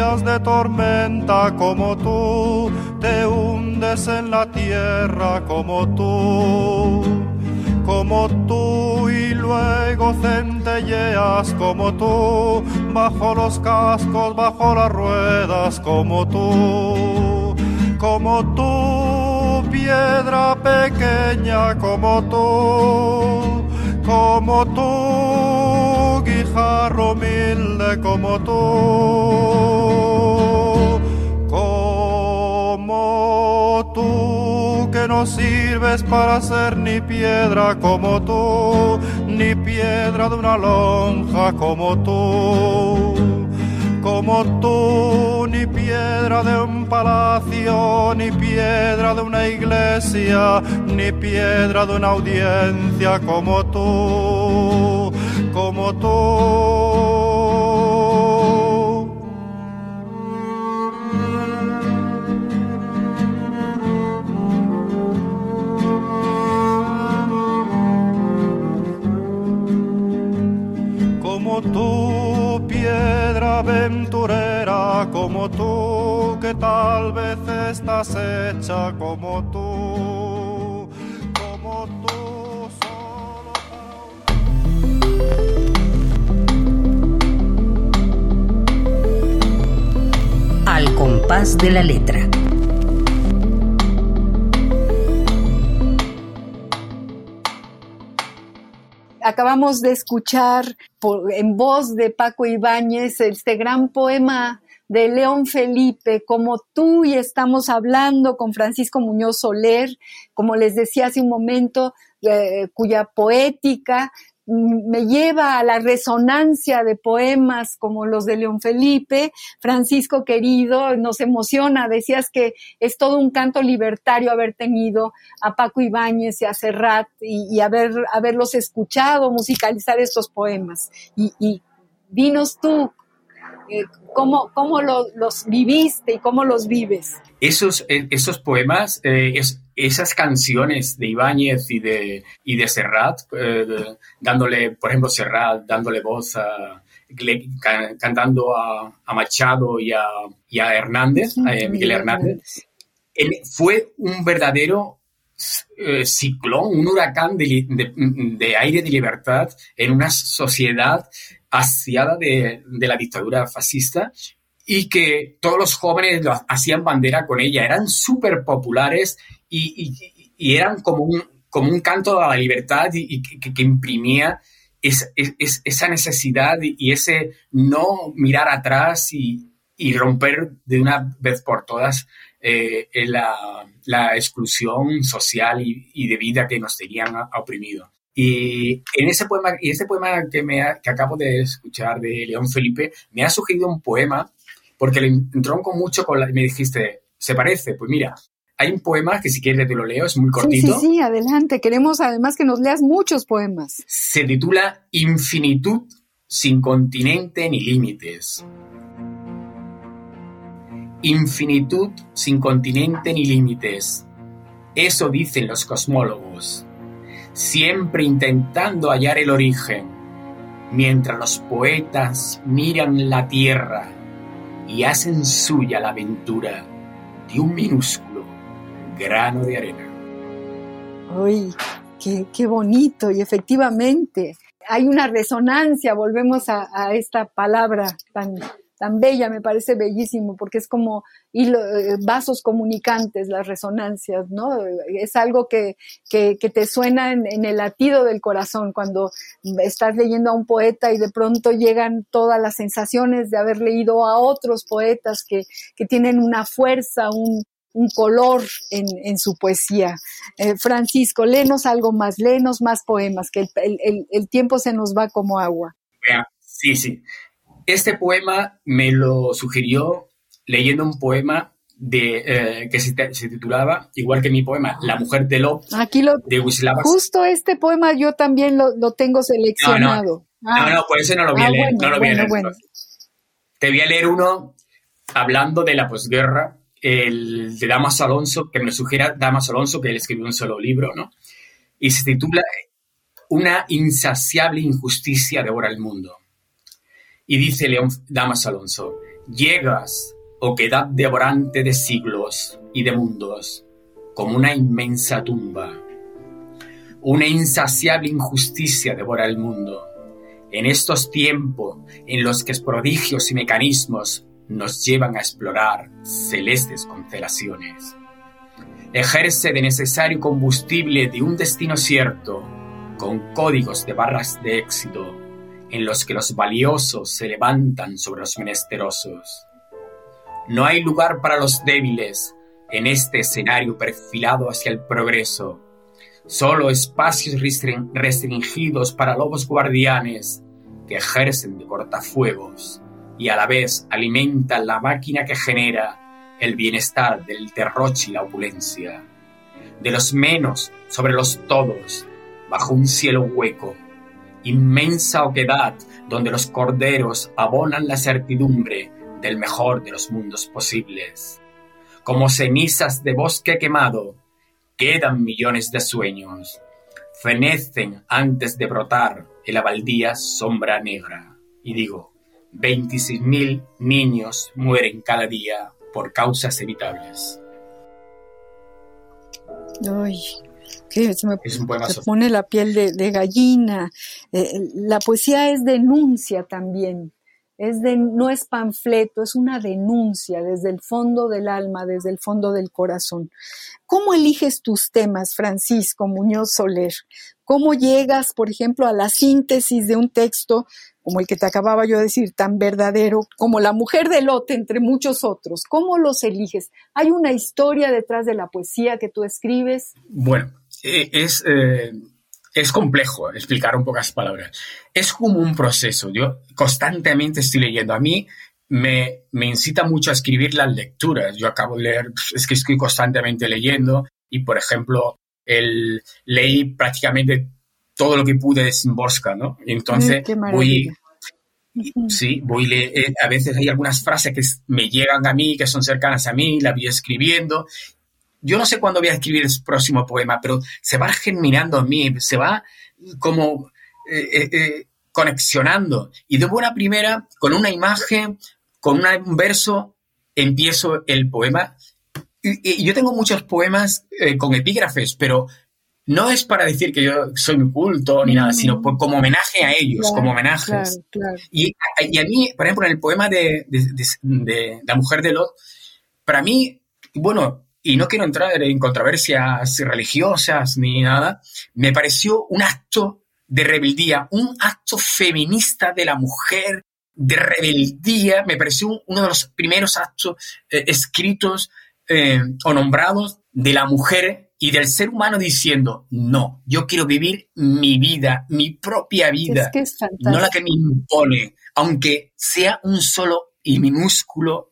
de tormenta como tú, te hundes en la tierra como tú, como tú y luego centelleas como tú, bajo los cascos, bajo las ruedas como tú, como tú, piedra pequeña como tú, como tú, guijarro humilde como tú, como tú, que no sirves para ser ni piedra como tú, ni piedra de una lonja como tú como tú, ni piedra de un palacio, ni piedra de una iglesia, ni piedra de una audiencia como tú, como tú. Como tú, que tal vez estás hecha como tú, como tú solo para. Al compás de la letra. Acabamos de escuchar por- en voz de Paco Ibáñez este gran poema de León Felipe, como tú y estamos hablando con Francisco Muñoz Soler, como les decía hace un momento, eh, cuya poética me lleva a la resonancia de poemas como los de León Felipe. Francisco querido, nos emociona, decías que es todo un canto libertario haber tenido a Paco Ibáñez y a Serrat y, y haber, haberlos escuchado musicalizar estos poemas. Y, y dinos tú, eh, cómo, cómo lo- los viviste y cómo los vives. Esos, eh, esos poemas, eh, es- esas canciones de Ibáñez y de, y de Serrat, eh, dándole, por ejemplo, Serrat, dándole voz a, cantando a, a Machado y a, y a Hernández, a Miguel Hernández, él fue un verdadero eh, ciclón, un huracán de, de- de aire de libertad en una sociedad asiada de, de la dictadura fascista y que todos los jóvenes hacían bandera con ella, eran súper populares y, y- eran como un, como un canto a la libertad y, que, que imprimía es- es- es- esa necesidad y, ese no mirar atrás y, romper de una vez por todas eh, la, la exclusión social y, de vida que nos tenían oprimido. Y en ese poema, y este poema que, me ha- que acabo de escuchar de León Felipe, me ha sugerido un poema porque le entronco mucho con la, me dijiste, ¿se parece? Pues mira, hay un poema que si quieres te lo leo, es muy Sí, cortito. sí, sí, adelante. Queremos además que nos leas muchos poemas. Se titula Infinitud sin continente ni límites. Infinitud sin continente ni límites. Eso dicen los cosmólogos, siempre intentando hallar el origen, mientras los poetas miran la Tierra y hacen suya la aventura de un minúsculo grano de arena. Uy, qué, qué bonito. Y efectivamente, hay una resonancia, volvemos a, a esta palabra tan, tan bella, me parece bellísimo, porque es como eh, vasos comunicantes, las resonancias, ¿no? Es algo que, que, que te suena en, el latido del corazón cuando estás leyendo a un poeta y de pronto llegan todas las sensaciones de haber leído a otros poetas que, que tienen una fuerza, un, un color en, en su poesía. Eh, Francisco, léenos algo más, léenos más poemas, que el, el- el- tiempo se nos va como agua. Sí, sí. Este poema me lo sugirió leyendo un poema de, eh, que se, se titulaba, igual que mi poema, La mujer de Lop, Aquí lo, de Wisława. justo este poema yo también lo, lo tengo seleccionado. No, no, por eso no lo voy a Ah, leer. bueno, no lo voy a leer. bueno. Te voy a leer uno hablando de la posguerra, el de Damas Alonso, que me sugiera Damas Alonso, que él escribió un solo libro, ¿no? Y se titula Una insaciable injusticia devora el mundo. Y dice Damas Alonso, Llegas, oquedad devorante de siglos y de mundos, como una inmensa tumba. Una insaciable injusticia devora el mundo. En estos tiempos en los que prodigios y mecanismos nos llevan a explorar celestes constelaciones. Ejerce de necesario combustible de un destino cierto, con códigos de barras de éxito, en los que los valiosos se levantan sobre los menesterosos. No hay lugar para los débiles en este escenario perfilado hacia el progreso. Solo espacios restringidos para lobos guardianes que ejercen de cortafuegos y a la vez alimentan la máquina que genera el bienestar del derroche y la opulencia. De los menos sobre los todos, bajo un cielo hueco, inmensa oquedad donde los corderos abonan la certidumbre del mejor de los mundos posibles. Como cenizas de bosque quemado, quedan millones de sueños. Fenecen antes de brotar en la baldía sombra negra. Y digo, 26.000 niños mueren cada día por causas evitables. Ay, que se me pone la piel de, gallina. Eh, la poesía es denuncia también es de, no es panfleto, es una denuncia desde el fondo del alma, desde el fondo del corazón. ¿Cómo eliges tus temas, Francisco Muñoz Soler? ¿Cómo llegas, por ejemplo, a la síntesis de un texto como el que te acababa yo de decir, tan verdadero, como La mujer de lote, entre muchos otros? ¿Cómo los eliges? ¿Hay una historia detrás de la poesía que tú escribes? Bueno, es... Eh, es complejo explicar en pocas palabras. Es como un proceso. Yo constantemente estoy leyendo. A mí me, me incita mucho a escribir las lecturas. Yo acabo de leer, es que estoy constantemente leyendo y, por ejemplo, el, leí prácticamente todo lo que pude de Simborska, ¿no? Entonces voy, sí, voy eh, a veces hay algunas frases que me llegan a mí, que son cercanas a mí, las voy escribiendo yo no sé cuándo voy a escribir el próximo poema, pero se va germinando en mí, se va como eh, eh, eh, conexionando. Y de buena primera, con una imagen, con un verso, empiezo el poema. Y, yo tengo muchos poemas con epígrafes, pero no es para decir que yo soy muy culto ni nada, sino como homenaje a ellos, como homenajes. Y, a mí, por ejemplo, en el poema de, de La mujer de Lot, para mí, bueno, y no quiero entrar en controversias religiosas ni nada, me pareció un acto de rebeldía, un acto feminista de la mujer, de rebeldía, me pareció uno de los primeros actos eh, escritos eh, o nombrados de la mujer y del ser humano diciendo, no, yo quiero vivir mi vida, mi propia vida, no la que me impone, aunque sea un solo y minúsculo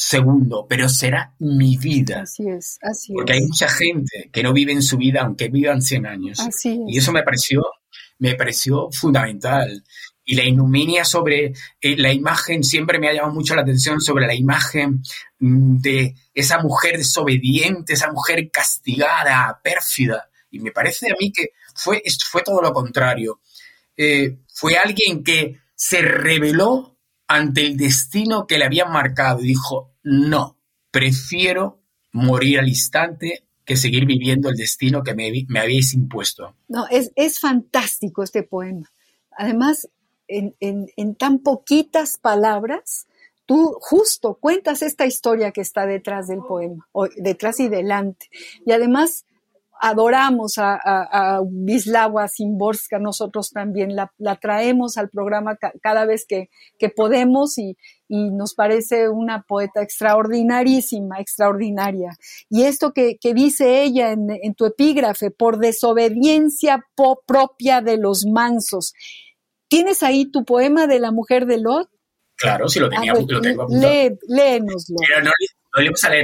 segundo, pero será mi vida. Así es, así Porque hay mucha gente que no vive en su vida aunque vivan 100 años. Así Y eso me pareció, me pareció fundamental. Y la ignominia sobre eh, la imagen, siempre me ha llamado mucho la atención sobre la imagen mm, de esa mujer desobediente, esa mujer castigada, pérfida. Y me parece a mí que fue, fue todo lo contrario. Eh, fue alguien que se reveló ante el destino que le habían marcado dijo, no, prefiero morir al instante que seguir viviendo el destino que me, habéis impuesto. No, es, es, fantástico este poema. Además, en, en tan poquitas palabras, tú justo cuentas esta historia que está detrás del poema, o detrás y delante. Y además adoramos a, a, a Wisława Szymborska, nosotros también la, traemos al programa cada vez que, podemos y, nos parece una poeta extraordinarísima, extraordinaria. Y esto que, dice ella en, tu epígrafe, por desobediencia propia de los mansos. ¿Tienes ahí tu poema de la mujer de Lot? Claro, si lo tenía, lo tengo léenoslo.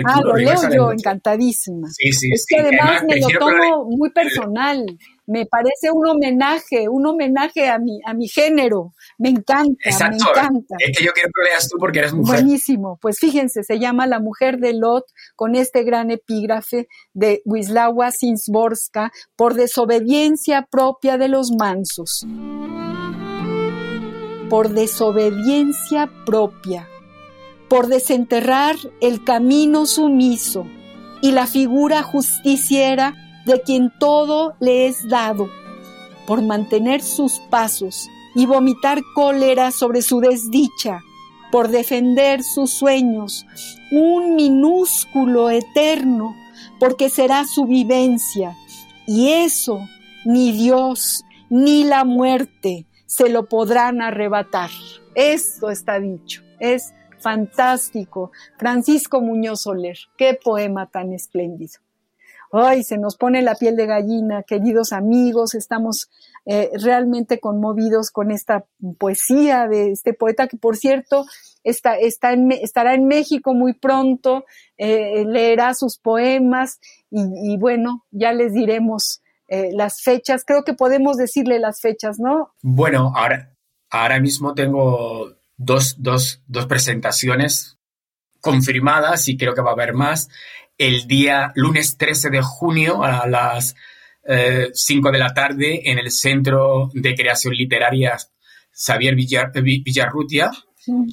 Ah, lo leo yo, encantadísima. Sí, sí, es que además, me lo tomo muy personal. Me parece un homenaje, un homenaje a mi, a mi género. Me encanta, me encanta. Es que yo quiero que lo leas tú porque eres mujer. Buenísimo. Pues fíjense, se llama La mujer de Lot con este gran epígrafe de Wisława Sinsborska por desobediencia propia de los mansos. Por desobediencia propia por desenterrar el camino sumiso y la figura justiciera de quien todo le es dado, por mantener sus pasos y vomitar cólera sobre su desdicha, por defender sus sueños, un minúsculo eterno, porque será su vivencia, y eso ni Dios ni la muerte se lo podrán arrebatar. Esto está dicho. Es fantástico. Francisco Muñoz Soler, qué poema tan espléndido. Ay, se nos pone la piel de gallina, queridos amigos, estamos eh, realmente conmovidos con esta poesía de este poeta que, por cierto, está, está estará en México muy pronto, eh, leerá sus poemas y, bueno, ya les diremos eh, las fechas. Creo que podemos decirle las fechas, ¿no? Bueno, ahora, ahora mismo tengo dos, dos, dos presentaciones confirmadas y creo que va a haber más. El día lunes 13 de junio a las 5 eh, de la tarde en el Centro de Creación Literaria Xavier Villarrutia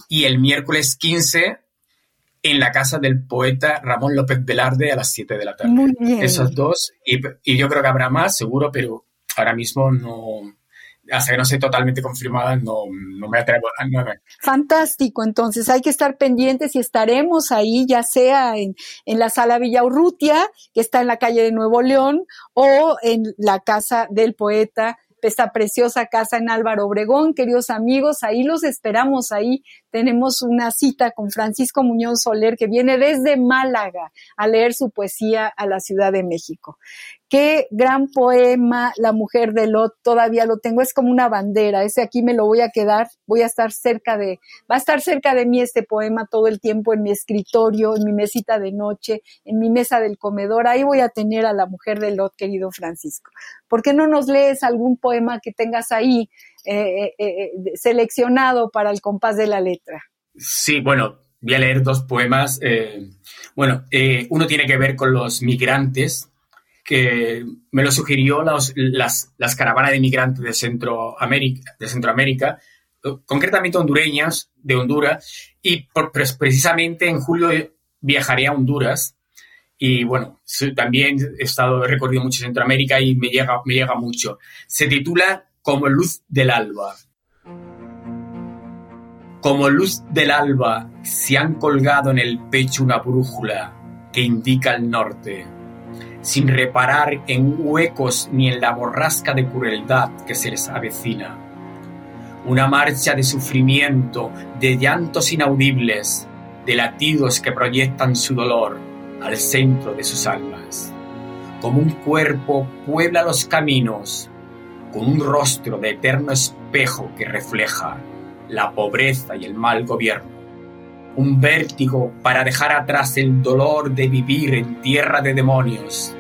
y el miércoles 15 en la casa del poeta Ramón López Velarde a las 7 de la tarde. Muy bien. Esos dos, y, y, yo creo que habrá más, seguro, pero ahora mismo no, hasta que no esté totalmente confirmada, no, no me atrevo a nada. Fantástico, entonces hay que estar pendientes y estaremos ahí, ya sea en, en la sala Villaurrutia, que está en la calle de Nuevo León, o en la casa del poeta esta preciosa casa en Álvaro Obregón. Queridos amigos, ahí los esperamos, ahí tenemos una cita con Francisco Muñoz Soler que viene desde Málaga a leer su poesía a la Ciudad de México. Qué gran poema, La mujer de Lot, todavía lo tengo, es como una bandera, ese aquí me lo voy a quedar, voy a estar cerca de, va a estar cerca de mí este poema todo el tiempo en mi escritorio, en mi mesita de noche, en mi mesa del comedor, ahí voy a tener a La mujer de Lot, querido Francisco. ¿Por qué no nos lees algún poema que tengas ahí eh, eh, eh, seleccionado para el compás de la letra? Sí, bueno, voy a leer dos poemas. bueno, uno tiene que ver con los migrantes que me lo sugirió las, las, caravanas de migrantes de Centroamérica, de Centroamérica concretamente hondureñas de Honduras, y precisamente en julio viajaré a Honduras. Y bueno, también he estado, he recorrido mucho Centroamérica y me llega, me llega mucho. Se titula Como luz del alba. Como luz del alba se han colgado en el pecho una brújula que indica el norte sin reparar en huecos ni en la borrasca de crueldad que se les avecina. Una marcha de sufrimiento, de llantos inaudibles, de latidos que proyectan su dolor al centro de sus almas. Como un cuerpo puebla los caminos, con un rostro de eterno espejo que refleja la pobreza y el mal gobierno un vértigo para dejar atrás el dolor de vivir en tierra de demonios,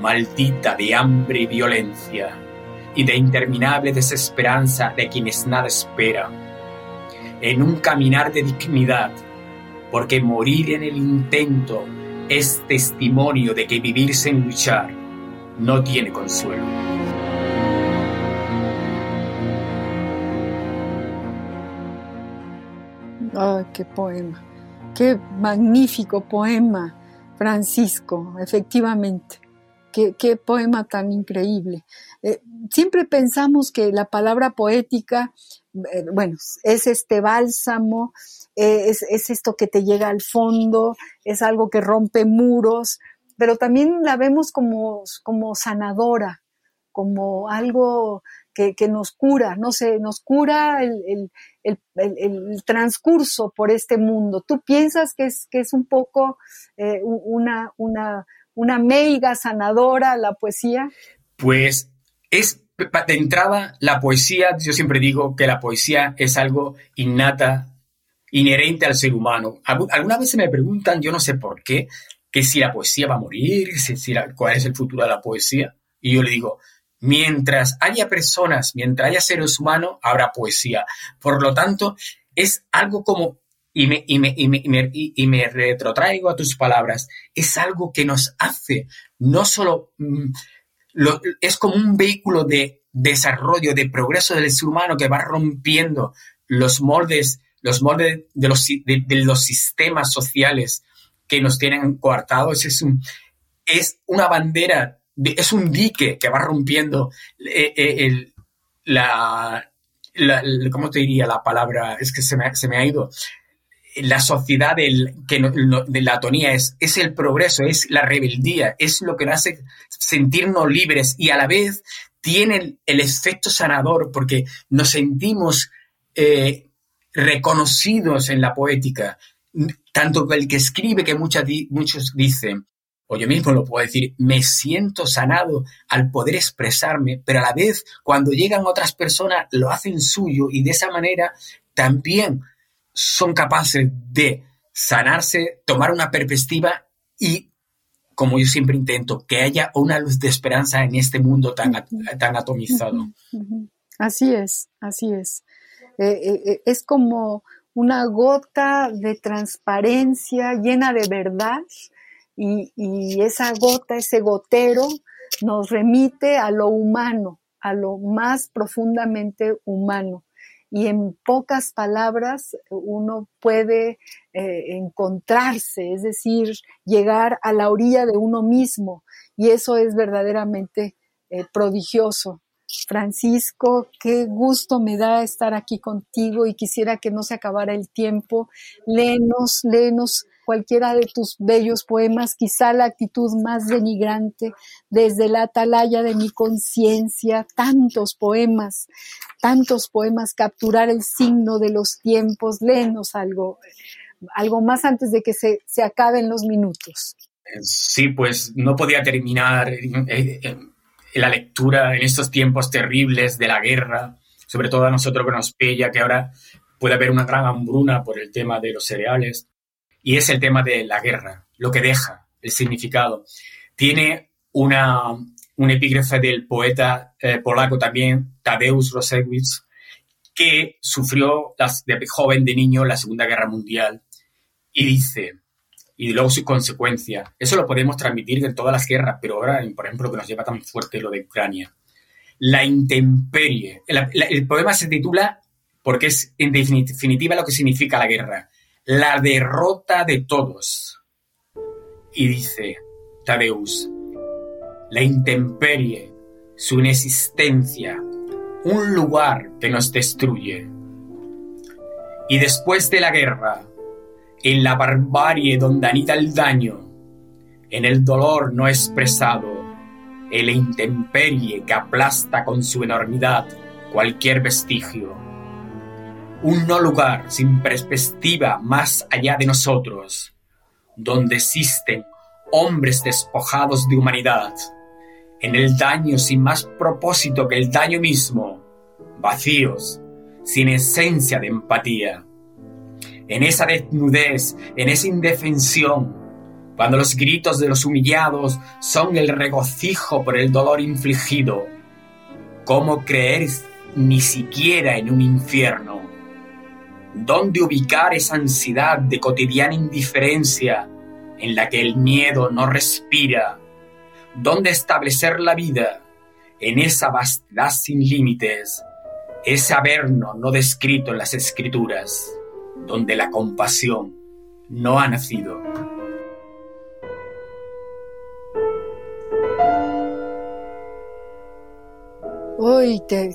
maldita de hambre y violencia, y de interminable desesperanza de quienes nada esperan, en un caminar de dignidad, porque morir en el intento es testimonio de que vivir sin luchar no tiene consuelo. ¡Ay, qué poema! ¡Qué magnífico poema, Francisco! Efectivamente. Qué, qué poema tan increíble. Eh, siempre pensamos que la palabra poética, eh, bueno, es este bálsamo, eh, es, es esto que te llega al fondo, es algo que rompe muros, pero también la vemos como, como sanadora, como algo que, nos cura, no sé, nos cura el, el, el, transcurso por este mundo. ¿Tú piensas que es, que es un poco eh, una, una, una meiga sanadora la poesía? Pues es, de la poesía, yo siempre digo que la poesía es algo innata, inherente al ser humano. Algunas veces me preguntan, yo no sé por qué, que si la poesía va a morir, si, si cuál es el futuro de la poesía. Y yo le digo, Mientras haya personas, mientras haya seres humanos, habrá poesía. Por lo tanto, es algo como, y me, retrotraigo a tus palabras, es algo que nos hace, no solo, mm, es como un vehículo de desarrollo, de progreso del ser humano que va rompiendo los moldes los moldes de los, sistemas sociales que nos tienen coartados. Es una bandera, es un dique que va rompiendo eh, eh, el, la, ¿cómo te diría la palabra? Es que se me, se me ha ido. La sociedad del, que de la atonía es, es el progreso, es la rebeldía, es lo que nos hace sentirnos libres y a la vez tiene el, efecto sanador porque nos sentimos eh, reconocidos en la poética, tanto el que escribe que muchas, muchos dicen, o yo mismo lo puedo decir, me siento sanado al poder expresarme, pero a la vez cuando llegan otras personas lo hacen suyo y de esa manera también son capaces de sanarse, tomar una perspectiva y, como yo siempre intento, que haya una luz de esperanza en este mundo tan, tan atomizado. Así es, así es. Eh, eh, eh, es como una gota de transparencia llena de verdad y, esa gota, ese gotero, nos remite a lo humano, a lo más profundamente humano. Y en pocas palabras uno puede eh, encontrarse, es decir, llegar a la orilla de uno mismo. Y eso es verdaderamente eh, prodigioso. Francisco, qué gusto me da estar aquí contigo y quisiera que no se acabara el tiempo. Léenos, léenos cualquiera de tus bellos poemas, quizá la actitud más denigrante, desde la atalaya de mi conciencia, tantos poemas, tantos poemas, capturar el signo de los tiempos, léenos algo, algo más antes de que se, se acaben los minutos. Sí, pues no podía terminar la lectura en estos tiempos terribles de la guerra, sobre todo a nosotros que nos pilla, que ahora puede haber una gran hambruna por el tema de los cereales y es el tema de la guerra, lo que deja, el significado. Tiene una, un epígrafe del poeta eh, polaco también, Tadeusz Rosewicz, que sufrió de joven, de niño, la Segunda Guerra Mundial, y dice, y luego su consecuencia, eso lo podemos transmitir en todas las guerras, pero ahora, por ejemplo, lo que nos lleva tan fuerte lo de Ucrania. La intemperie. el poema se titula porque es en definitiva lo que significa la guerra la derrota de todos. Y dice Tadeus, la intemperie, su inexistencia, un lugar que nos destruye. Y después de la guerra, en la barbarie donde anida el daño, en el dolor no expresado, en la intemperie que aplasta con su enormidad cualquier vestigio un no lugar sin perspectiva más allá de nosotros, donde existen hombres despojados de humanidad, en el daño sin más propósito que el daño mismo, vacíos, sin esencia de empatía. En esa desnudez, en esa indefensión, cuando los gritos de los humillados son el regocijo por el dolor infligido, ¿cómo creer ni siquiera en un infierno? ¿Dónde ubicar esa ansiedad de cotidiana indiferencia en la que el miedo no respira? ¿Dónde establecer la vida en esa vastedad sin límites? Ese averno no descrito en las escrituras, donde la compasión no ha nacido. Hoy te,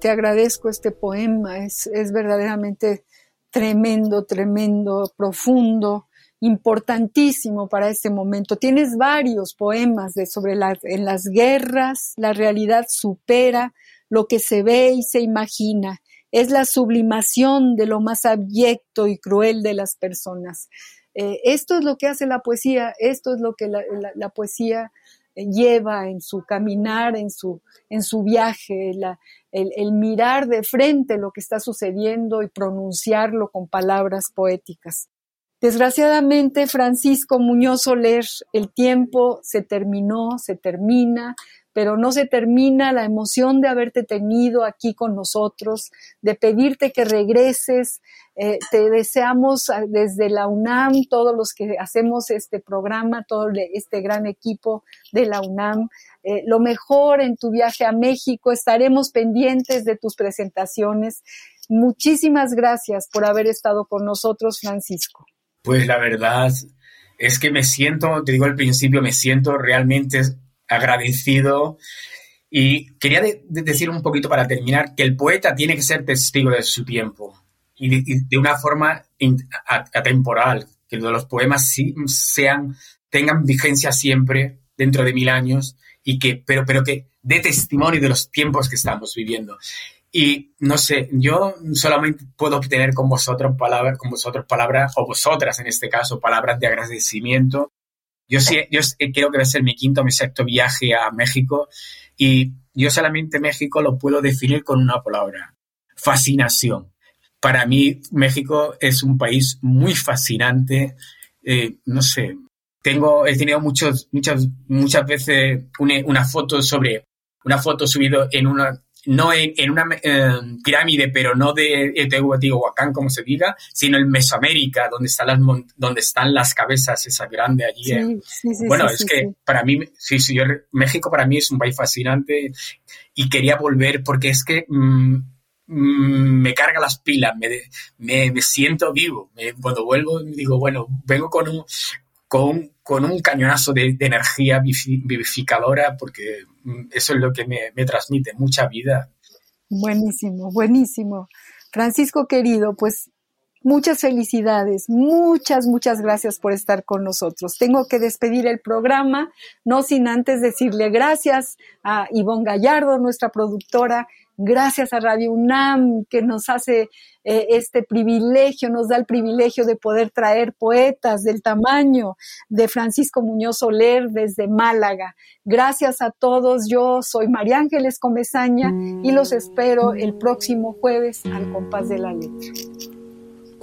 te, agradezco este poema, es, es, verdaderamente tremendo, tremendo, profundo, importantísimo para este momento. Tienes varios poemas de sobre las, en las guerras, la realidad supera lo que se ve y se imagina. Es la sublimación de lo más abyecto y cruel de las personas. Eh, esto es lo que hace la poesía, esto es lo que la poesía lleva en su caminar, en su, en su viaje, el, mirar de frente lo que está sucediendo y pronunciarlo con palabras poéticas. Desgraciadamente, Francisco Muñoz Soler, el tiempo se terminó, se termina, pero no se termina la emoción de haberte tenido aquí con nosotros, de pedirte que regreses. Eh, te deseamos ah, desde la UNAM, todos los que hacemos este programa, todo este gran equipo de la UNAM, eh, lo mejor en tu viaje a México. Estaremos pendientes de tus presentaciones. Muchísimas gracias por haber estado con nosotros, Francisco. Pues la verdad es que me siento, te digo al principio, me siento realmente agradecido y quería decir un poquito para terminar que el poeta tiene que ser testigo de su tiempo y de, una forma atemporal, que los poemas sean, tengan vigencia siempre dentro de mil años y que, pero, pero que dé testimonio de los tiempos que estamos viviendo. Y no sé, yo solamente puedo obtener con vosotros palabras, con vosotros palabras, o vosotras en este caso, palabras de agradecimiento. Yo sí, yo creo que va a ser mi quinto, mi sexto viaje a México y yo solamente México lo puedo definir con una palabra, fascinación. Para mí México es un país muy fascinante, eh, no sé, tengo, he tenido muchos, muchas, muchas veces una, una foto sobre, una foto subido en una, no en, una eh, pirámide, pero no de Teotihuacán, como se diga, sino en Mesoamérica, donde están las, donde están las cabezas, esa grande allí. Eh. bueno, es que para mí, sí, sí, México para mí es un país fascinante y quería volver porque es que mm, mm, me carga las pilas, me, me, siento vivo. cuando vuelvo, digo, bueno, vengo con un, con, con un cañonazo de, energía vivificadora, porque mm, eso es lo que me, me transmite, mucha vida. Buenísimo, buenísimo. Francisco querido, pues Muchas felicidades, muchas, muchas gracias por estar con nosotros. Tengo que despedir el programa, no sin antes decirle gracias a Ivonne Gallardo, nuestra productora, gracias a Radio UNAM que nos hace eh, este privilegio, nos da el privilegio de poder traer poetas del tamaño de Francisco Muñoz Soler desde Málaga. Gracias a todos, yo soy María Ángeles Comezaña y los espero el próximo jueves al compás de la letra.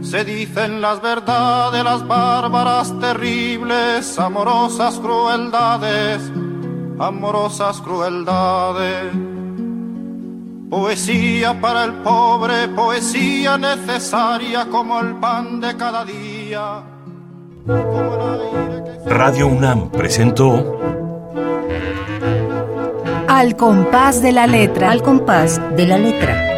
se dicen las verdades, las bárbaras, terribles, amorosas crueldades, amorosas crueldades. Poesía para el pobre, poesía necesaria como el pan de cada día. Radio UNAM presentó Al compás de la letra. Al compás de la letra